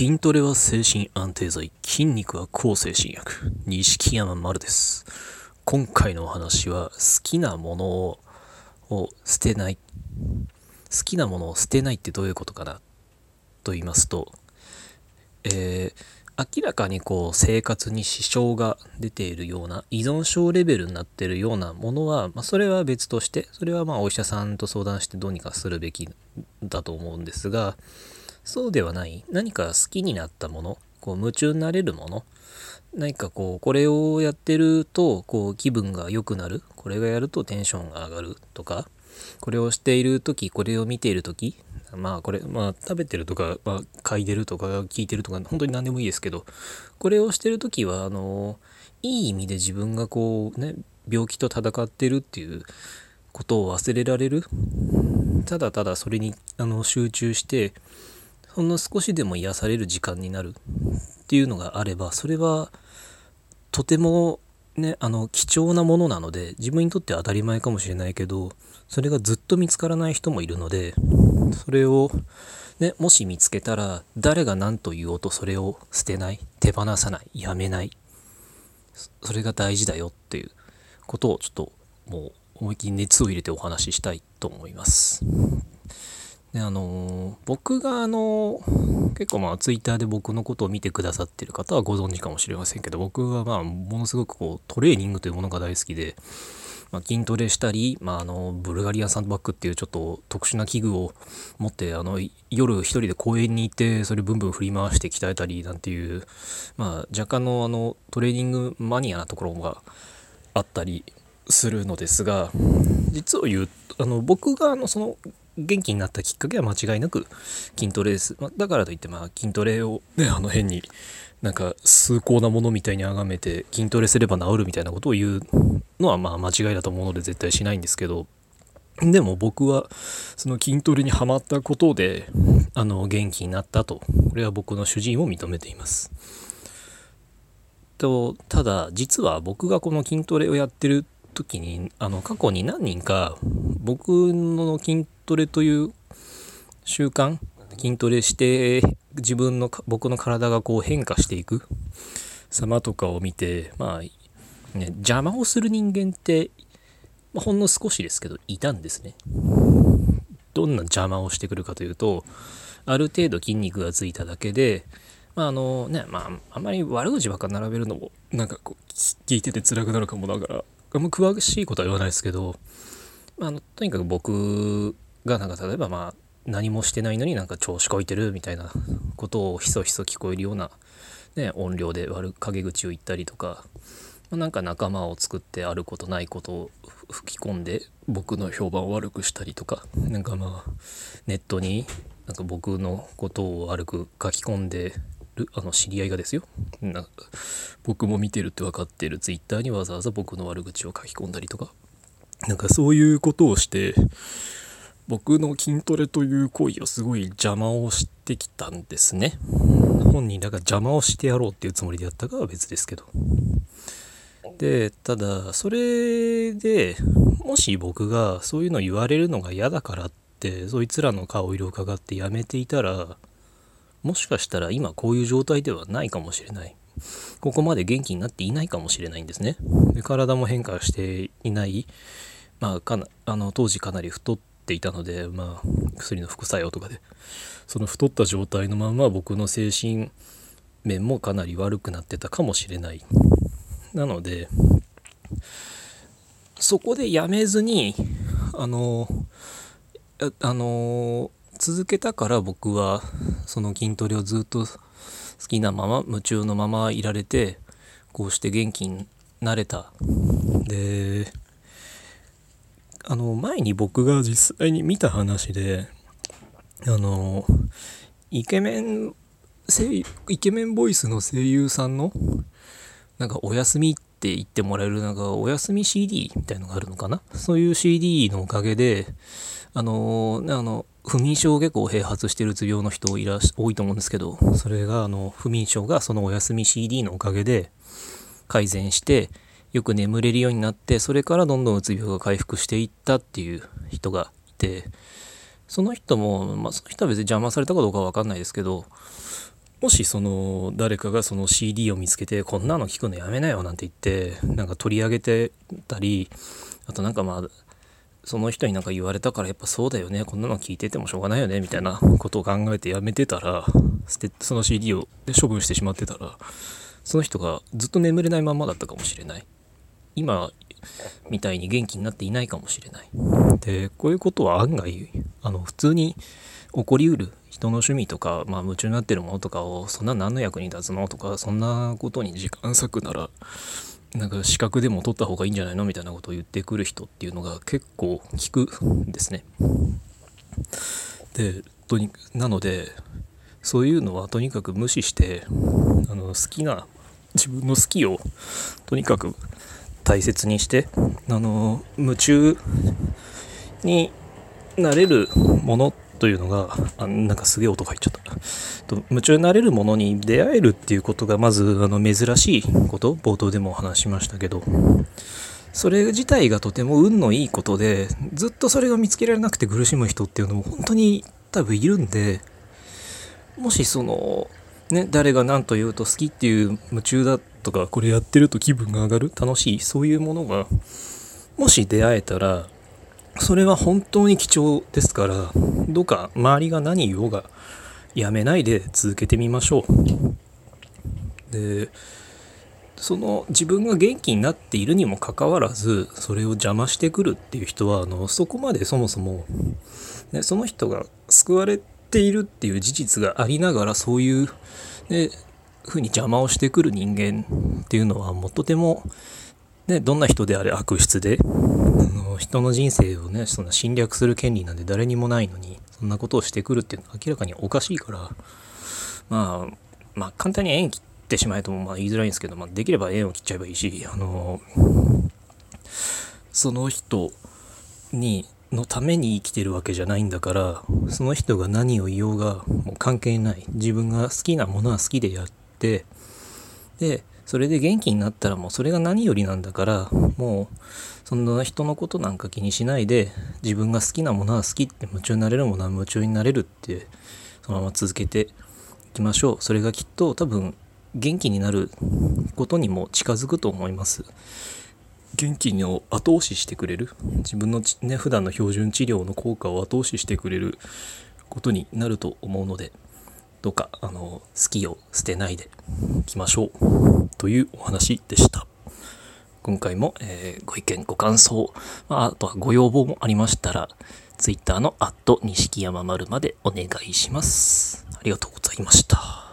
筋トレは精神安定剤、筋肉は抗精神薬。錦山丸です。今回のお話は、好きなものをを捨てない。好きなものを捨てないってどういうことかな？と言いますと、えー明らかにこう生活に支障が出ているような依存症レベルになってるようなものは、まあ、それは別としてそれはまあお医者さんと相談してどうにかするべきだと思うんですがそうではない。何か好きになったもの？こう夢中になれるもの？何かこうこれをやってるとこう気分が良くなる？これがやるとテンションが上がる？とかこれをしている時これを見ている時まあこれまあ食べてるとか、まあ、嗅いでるとか聞いてるとか本当に何でもいいですけどこれをしてる時はあのいい意味で自分がこうね病気と戦ってるっていうことを忘れられる。ただただそれにあの集中してほんの少しでも癒される時間になるっていうのがあればそれはとてもねあの貴重なものなので自分にとって当たり前かもしれないけどそれがずっと見つからない人もいるのでそれをねもし見つけたら誰が何と言おうとそれを捨てない手放さないやめないそれが大事だよっていうことをちょっともう思いっきり熱を入れてお話ししたいと思います。であの僕があの結構まあツイッターで僕のことを見てくださってる方はご存知かもしれませんけど僕はまあものすごくこうトレーニングというものが大好きで、まあ、筋トレしたり、まあ、あのブルガリアンサンドバッグっていうちょっと特殊な器具を持ってあの夜一人で公園に行ってそれブンブン振り回して鍛えたりなんていう、まあ、若干のあのトレーニングマニアなところがあったりするのですが実を言うあの僕があのその元気になったきっかけは間違いなく筋トレです、まあ、だからといってまあ筋トレをねあの変になんか崇高なものみたいに崇めて筋トレすれば治るみたいなことを言うのはまあ間違いだと思うので絶対しないんですけどでも僕はその筋トレにはまったことであの元気になったと。これは僕の主人を認めています。とただ実は僕がこの筋トレをやってる時にあの過去に何人か僕の筋トレという習慣筋トレして自分の僕の体がこう変化していく様とかを見てまあね邪魔をする人間って、まあ、ほんの少しですけどいたんですね。どんな邪魔をしてくるかというとある程度筋肉がついただけでまああのねまああんまり悪口ばっか並べるのもなんかこう聞いてて辛くなるかもだからあんま詳しいことは言わないですけど、まあ、あのとにかく僕がなんか例えばまあ何もしてないのになんか調子こいてるみたいなことをひそひそ聞こえるような、ね、音量で悪陰口を言ったりとか、まあ、なんか仲間を作ってあることないことを吹き込んで僕の評判を悪くしたりとかなんかまあネットになんか僕のことを悪く書き込んでるあの知り合いがですよ。な僕も見てるって分かってる。ツイッターにわざわざ僕の悪口を書き込んだりとか。なんかそういうことをして僕の筋トレという行為をすごい邪魔をしてきたんですね。本人だから邪魔をしてやろうっていうつもりでやったかは別ですけど。でただそれでもし僕がそういうの言われるのが嫌だからってそいつらの顔色を伺ってやめていたらもしかしたら今こういう状態ではないかもしれない。ここまで元気になっていないかもしれないんですね。で体も変化していない。まあかなあの当時かなり太ってていたのでまあ薬の副作用とかでその太った状態のまま僕の精神面もかなり悪くなってたかもしれない。なのでそこでやめずにあのあの続けたから僕はその筋トレをずっと好きなまま夢中のままいられてこうして元気になれた。であの前に僕が実際に見た話であのイケメン声イケメンボイスの声優さんのなんかお休みって言ってもらえるなんかお休み CD みたいのがあるのかな？そういう CD のおかげであのあの不眠症結構併発してるうつ病の人いらし多いと思うんですけどそれがあの不眠症がそのお休み CD のおかげで改善してよく眠れるようになってそれからどんどんうつ病が回復していったっていう人がいてその人も、まあ、その人は別に邪魔されたかどうかは分かんないですけどもしその誰かがその CD を見つけてこんなの聞くのやめなよなんて言ってなんか取り上げてたりあとなんかまあその人になんか言われたからやっぱそうだよねこんなの聞いててもしょうがないよねみたいなことを考えてやめてたら捨てその CD をで処分してしまってたらその人がずっと眠れないままだったかもしれない。今みたいに元気になっていないかもしれないでこういうことは案外あの普通に起こりうる人の趣味とか、まあ、夢中になってるものとかをそんな何の役に立つのとかそんなことに時間割くならなんか資格でも取った方がいいんじゃないのみたいなことを言ってくる人っていうのが結構聞くんですね。でとになのでそういうのはとにかく無視してあの好きな自分の好きをとにかく大切にしてあの夢中になれるものというのがあなんかすげえ音が入っちゃった。と夢中になれるものに出会えるっていうことがまずあの珍しいこと冒頭でもお話しましたけどそれ自体がとても運のいいことでずっとそれが見つけられなくて苦しむ人っていうのも本当に多分いるんでもしそのね誰が何と言うと好きっていう夢中だとかこれやってると気分が上がる楽しいそういうものがもし出会えたらそれは本当に貴重ですからどうか周りが何言おうがやめないで続けてみましょう。でその自分が元気になっているにもかかわらずそれを邪魔してくるっていう人はあのそこまでそもそも、ね、その人が救われているっていう事実がありながらそういう、ね、ふうに邪魔をしてくる人間っていうのはもうとても、ね、どんな人であれ悪質で人の人生をねそんな侵略する権利なんて誰にもないのにそんなことをしてくるっていうのは明らかにおかしいからまあまあ簡単に縁切ってしまえともまあ言いづらいんですけど、まあ、できれば縁を切っちゃえばいいしあのその人にのために生きてるわけじゃないんだからその人が何を言おうがもう関係ない。自分が好きなものは好きでやってでそれで元気になったらもうそれが何よりなんだからもうそんな人のことなんか気にしないで自分が好きなものは好きって夢中になれるものは夢中になれるってそのまま続けていきましょう。それがきっと多分元気になることにも近づくと思います。元気を後押ししてくれる？自分のね普段の標準治療の効果を後押ししてくれることになると思うのでどうかあの好きを捨てないでいきましょう。というお話でした。今回も、えー、ご意見ご感想、まあ、あとはご要望もありましたら Twitter の錦山丸までお願いします。ありがとうございました。